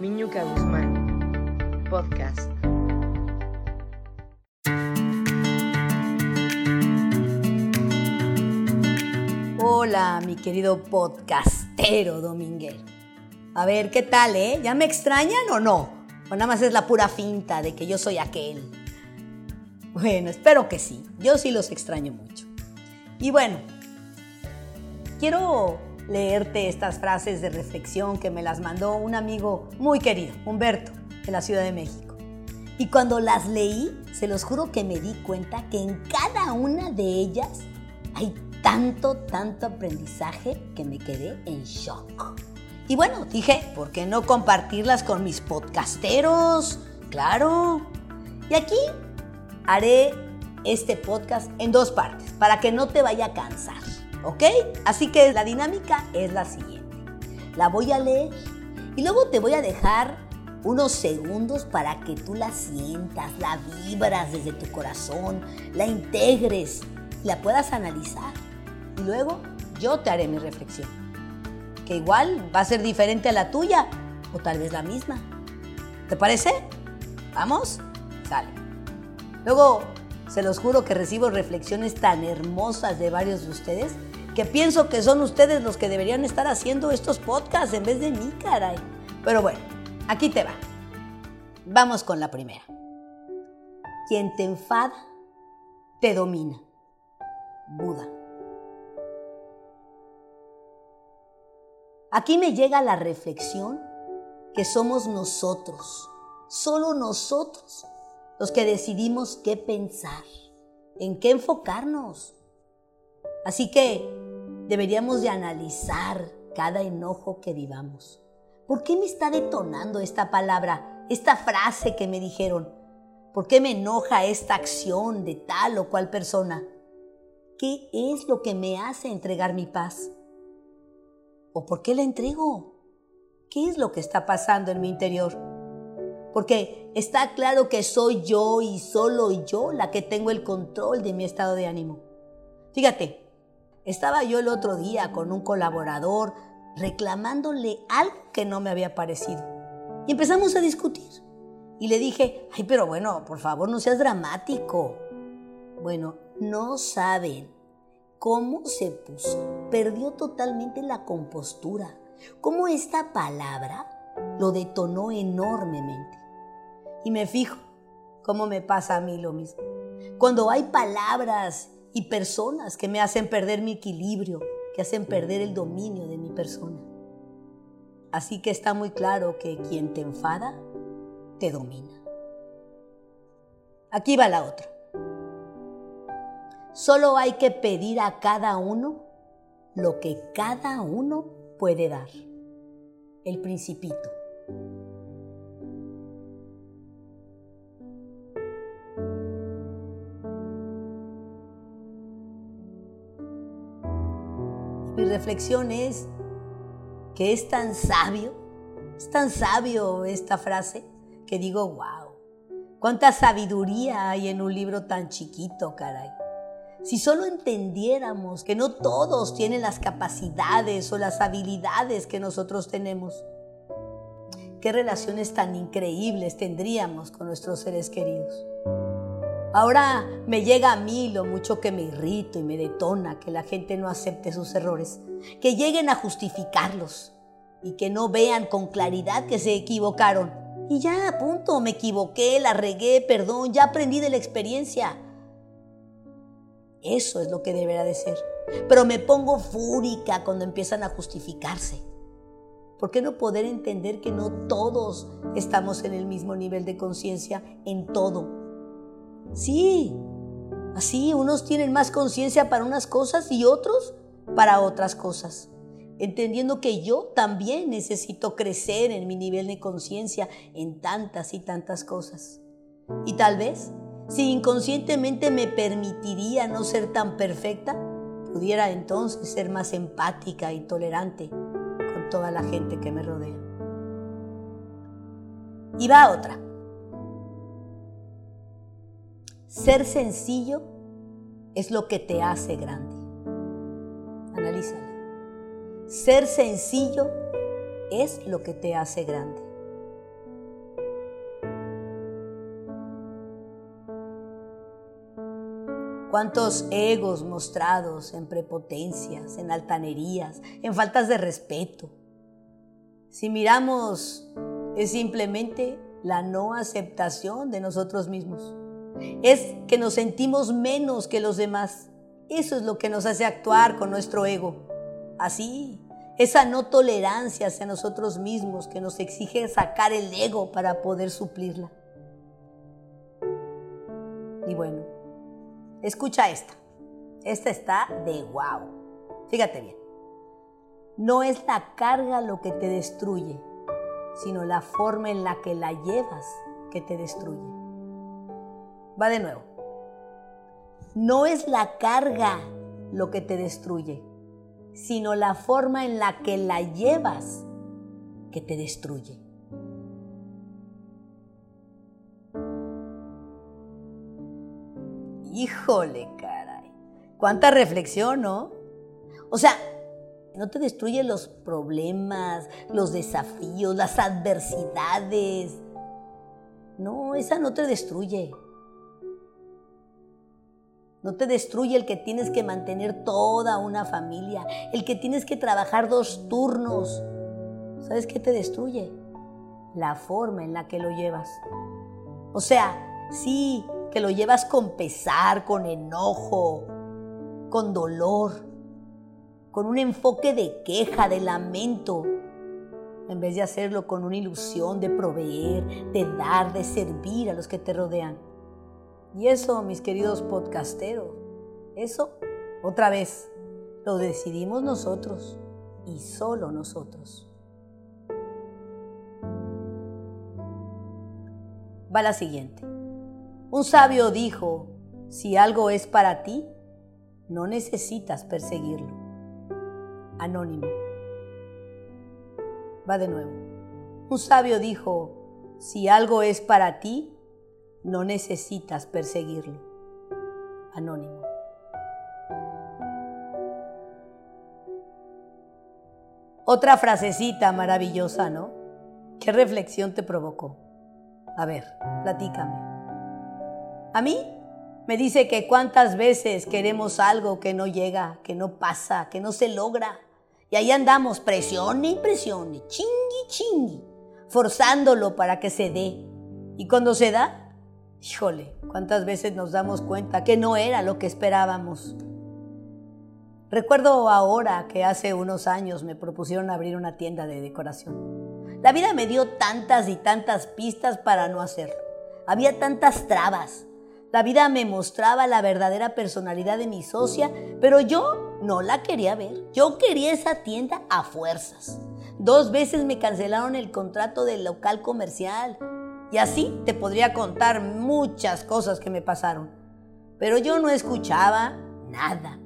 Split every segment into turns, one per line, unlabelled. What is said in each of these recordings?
Miñuca Guzmán, podcast.
Hola, mi querido podcastero dominguero. A ver, ¿qué tal, eh? ¿Ya me extrañan o no? O nada más es la pura finta de que yo soy aquel. Bueno, espero que sí. Yo sí los extraño mucho. Y bueno, quiero leerte estas frases de reflexión que me las mandó un amigo muy querido, Humberto, de la Ciudad de México. Y cuando las leí, se los juro que me di cuenta que en cada una de ellas hay tanto, tanto aprendizaje que me quedé en shock. Y bueno, dije, ¿por qué no compartirlas con mis podcasteros? Claro. Y aquí haré este podcast en dos partes, para que no te vaya a cansar, ¿ok? Así que la dinámica es la siguiente. La voy a leer y luego te voy a dejar unos segundos para que tú la sientas, la vibras desde tu corazón, la integres, la puedas analizar. Y luego yo te haré mi reflexión, que igual va a ser diferente a la tuya o tal vez la misma. ¿Te parece? ¿Vamos? Sale. Luego, se los juro que recibo reflexiones tan hermosas de varios de ustedes que pienso que son ustedes los que deberían estar haciendo estos podcasts en vez de mí, caray. Pero bueno, aquí te va. Vamos con la primera. Quien te enfada, te domina. Buda. Aquí me llega la reflexión que somos nosotros, solo nosotros, los que decidimos qué pensar, en qué enfocarnos. Así que deberíamos de analizar cada enojo que vivamos. ¿Por qué me está detonando esta palabra, esta frase que me dijeron? ¿Por qué me enoja esta acción de tal o cual persona? ¿Qué es lo que me hace entregar mi paz? ¿O por qué la entrego? ¿Qué es lo que está pasando en mi interior? Porque está claro que soy yo y solo yo la que tengo el control de mi estado de ánimo. Fíjate, estaba yo el otro día con un colaborador reclamándole algo que no me había parecido. Y empezamos a discutir. Y le dije, ay, pero bueno, por favor, no seas dramático. Bueno, no saben cómo se puso. Perdió totalmente la compostura. Cómo esta palabra lo detonó enormemente. Y me fijo cómo me pasa a mí lo mismo. Cuando hay palabras y personas que me hacen perder mi equilibrio, que hacen perder el dominio de mi persona. Así que está muy claro que quien te enfada, te domina. Aquí va la otra. Solo hay que pedir a cada uno lo que cada uno puede dar. El principito. Mi reflexión es que es tan sabio, es tan sabio esta frase que digo, wow, cuánta sabiduría hay en un libro tan chiquito, caray. Si solo entendiéramos que no todos tienen las capacidades o las habilidades que nosotros tenemos, qué relaciones tan increíbles tendríamos con nuestros seres queridos. Ahora me llega a mí lo mucho que me irrito y me detona que la gente no acepte sus errores, que lleguen a justificarlos y que no vean con claridad que se equivocaron. Y ya, punto, me equivoqué, la regué, perdón, ya aprendí de la experiencia. Eso es lo que deberá de ser. Pero me pongo fúrica cuando empiezan a justificarse. ¿Por qué no poder entender que no todos estamos en el mismo nivel de conciencia en todo? Sí, así unos tienen más conciencia para unas cosas y otros para otras cosas. Entendiendo que yo también necesito crecer en mi nivel de conciencia en tantas y tantas cosas. Y tal vez si inconscientemente me permitiría no ser tan perfecta, pudiera entonces ser más empática y tolerante con toda la gente que me rodea. Y va otra. Ser sencillo es lo que te hace grande. Analízala. Ser sencillo es lo que te hace grande. Cuántos egos mostrados en prepotencias, en altanerías, en faltas de respeto. Si miramos, es simplemente la no aceptación de nosotros mismos. Es que nos sentimos menos que los demás. Eso es lo que nos hace actuar con nuestro ego. Así, esa no tolerancia hacia nosotros mismos que nos exige sacar el ego para poder suplirla. Y bueno, escucha esta. Esta está de wow. Fíjate bien. No es la carga lo que te destruye, sino la forma en la que la llevas que te destruye. Va de nuevo. No es la carga lo que te destruye, sino la forma en la que la llevas que te destruye. Híjole, caray. Cuánta reflexión, ¿no? O sea, no te destruye los problemas, los desafíos, las adversidades. No, esa no te destruye. No te destruye el que tienes que mantener toda una familia, el que tienes que trabajar dos turnos. ¿Sabes qué te destruye? La forma en la que lo llevas. O sea, sí, que lo llevas con pesar, con enojo, con dolor, con un enfoque de queja, de lamento, en vez de hacerlo con una ilusión de proveer, de dar, de servir a los que te rodean. Y eso, mis queridos podcasteros, eso, otra vez, lo decidimos nosotros y solo nosotros. Va la siguiente. Un sabio dijo, si algo es para ti, no necesitas perseguirlo. Anónimo. Va de nuevo. Un sabio dijo, si algo es para ti, no necesitas perseguirlo. Anónimo. Otra frasecita maravillosa, ¿no? ¿Qué reflexión te provocó? A ver, platícame. A mí me dice que cuántas veces queremos algo que no llega, que no pasa, que no se logra. Y ahí andamos, presione y presione, chingui, chingui, forzándolo para que se dé. Y cuando se da, híjole, cuántas veces nos damos cuenta que no era lo que esperábamos. Recuerdo ahora que hace unos años me propusieron abrir una tienda de decoración. La vida me dio tantas y tantas pistas para no hacerlo. Había tantas trabas. La vida me mostraba la verdadera personalidad de mi socia, pero yo no la quería ver. Yo quería esa tienda a fuerzas. Dos veces me cancelaron el contrato del local comercial. Y así te podría contar muchas cosas que me pasaron. Pero yo no escuchaba nada.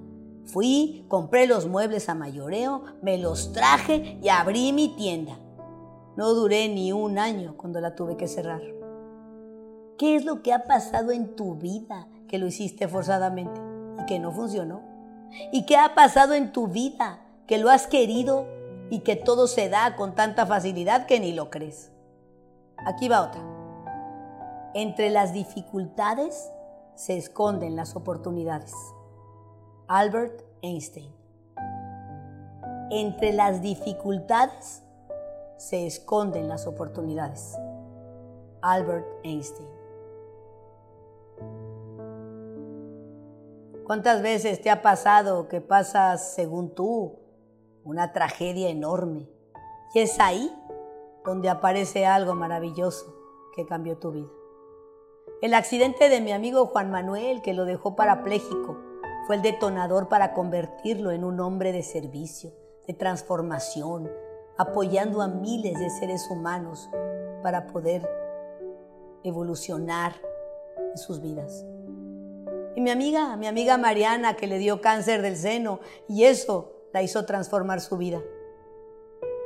Fui, compré los muebles a mayoreo, me los traje y abrí mi tienda. No duré ni un año cuando la tuve que cerrar. ¿Qué es lo que ha pasado en tu vida que lo hiciste forzadamente y que no funcionó? ¿Y qué ha pasado en tu vida que lo has querido y que todo se da con tanta facilidad que ni lo crees? Aquí va otra. Entre las dificultades se esconden las oportunidades. Albert Einstein. Entre las dificultades se esconden las oportunidades. Albert Einstein. ¿Cuántas veces te ha pasado que pasas, según tú, una tragedia enorme? Y es ahí donde aparece algo maravilloso que cambió tu vida. El accidente de mi amigo Juan Manuel, que lo dejó parapléjico, fue el detonador para convertirlo en un hombre de servicio, de transformación, apoyando a miles de seres humanos para poder evolucionar en sus vidas. Y mi amiga, mi amiga Mariana, que le dio cáncer del seno, y eso la hizo transformar su vida.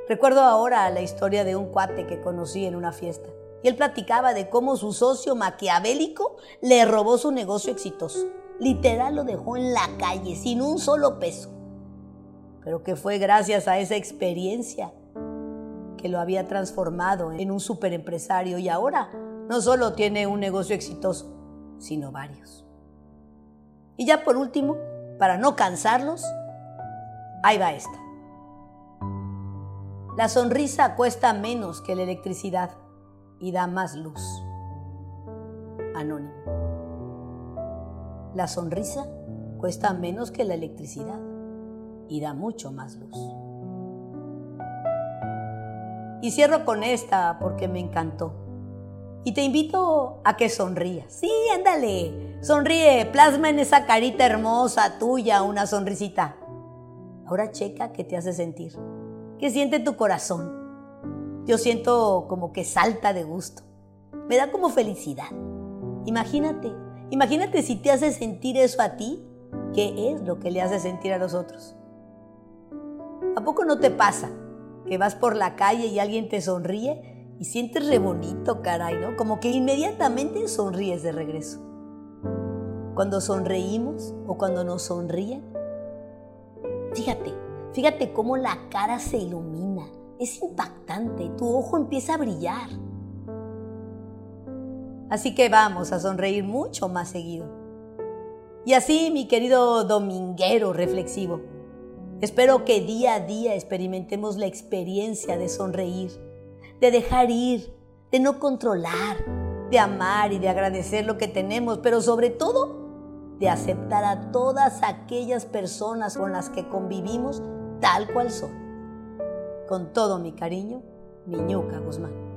Recuerdo ahora la historia de un cuate que conocí en una fiesta. Y él platicaba de cómo su socio maquiavélico le robó su negocio exitoso. Literal lo dejó en la calle sin un solo peso. Pero que fue gracias a esa experiencia que lo había transformado en un superempresario y ahora no solo tiene un negocio exitoso, sino varios. Y ya por último, para no cansarlos, ahí va esta. La sonrisa cuesta menos que la electricidad y da más luz. Anónimo. La sonrisa cuesta menos que la electricidad y da mucho más luz. Y cierro con esta porque me encantó. Y te invito a que sonrías. Sí, ándale. Sonríe, plasma en esa carita hermosa tuya una sonrisita. Ahora checa qué te hace sentir. ¿Qué siente tu corazón? Yo siento como que salta de gusto. Me da como felicidad. Imagínate, imagínate si te hace sentir eso a ti, ¿qué es lo que le hace sentir a los otros? ¿A poco no te pasa que vas por la calle y alguien te sonríe y sientes re bonito, caray, ¿no? Como que inmediatamente sonríes de regreso. Cuando sonreímos o cuando nos sonríen, fíjate, fíjate cómo la cara se ilumina. Es impactante, tu ojo empieza a brillar. Así que vamos a sonreír mucho más seguido. Y así, mi querido dominguero reflexivo, espero que día a día experimentemos la experiencia de sonreír, de dejar ir, de no controlar, de amar y de agradecer lo que tenemos, pero sobre todo de aceptar a todas aquellas personas con las que convivimos tal cual son. Con todo mi cariño, Miñuca Guzmán.